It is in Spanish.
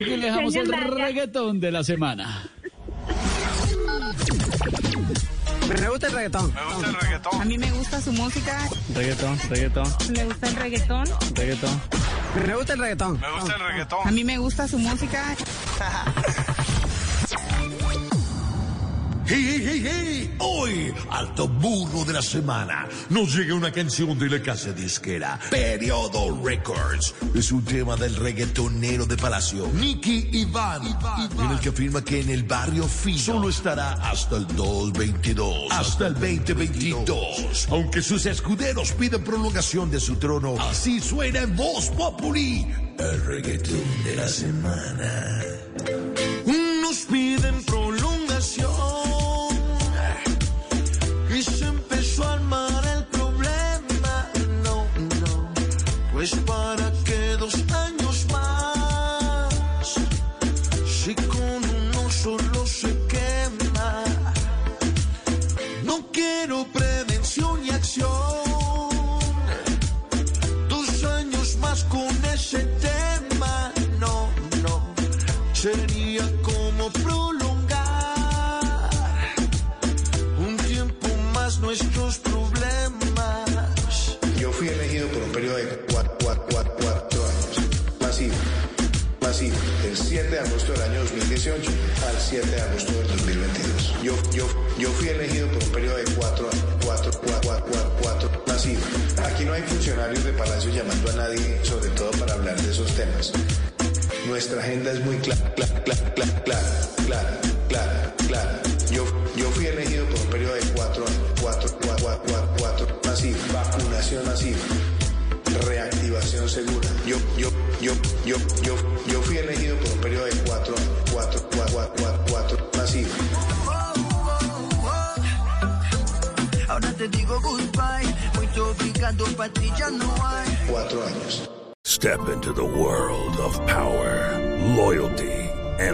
Y le dejamos el reggaetón de la semana. Me gusta el reggaetón. Me gusta el reggaetón. A mí me gusta su música, Reggaetón, reggaetón, me gusta el reggaetón. reggaetón. Me gusta el reggaetón. Me gusta el A reggaetón. mí me gusta su música. ¡Hey, hey, hey, hey! Hoy, alto burro de la semana, nos llega una canción de la casa disquera Periodo Records. Es un tema del reggaetonero de Palacio, Nicky Iván, en el que afirma que en el barrio fino solo estará hasta el 2022, hasta el 2022. Aunque sus escuderos piden prolongación de su trono, así suena en voz populi, el reggaetón de la semana. Pues para que dos años más, si con uno solo se quema. No quiero prevención y acción. Dos años más con ese tema. No, no. Sería como prolongar un tiempo más nuestros problemas. Del 7 de agosto del año 2018 al 7 de agosto del 2022. Yo, yo, yo fui elegido por un periodo de cuatro años. Cuatro, cuatro, cuatro. Masivo. Aquí no hay funcionarios de Palacio llamando a nadie, sobre todo para hablar de esos temas. Nuestra agenda es muy clara, clara, clara, clara, clara, clara. Yo, yo fui elegido por un periodo de cuatro años. Yo, yo, yo, yo, yo, fui elegido por un periodo de cuatro. Cuatro, cuatro, cuatro, cuatro. Masivo. Ahora te digo goodbye, muy obrigado, para ti ya no hay. Cuatro años. Step into the world of power, loyalty,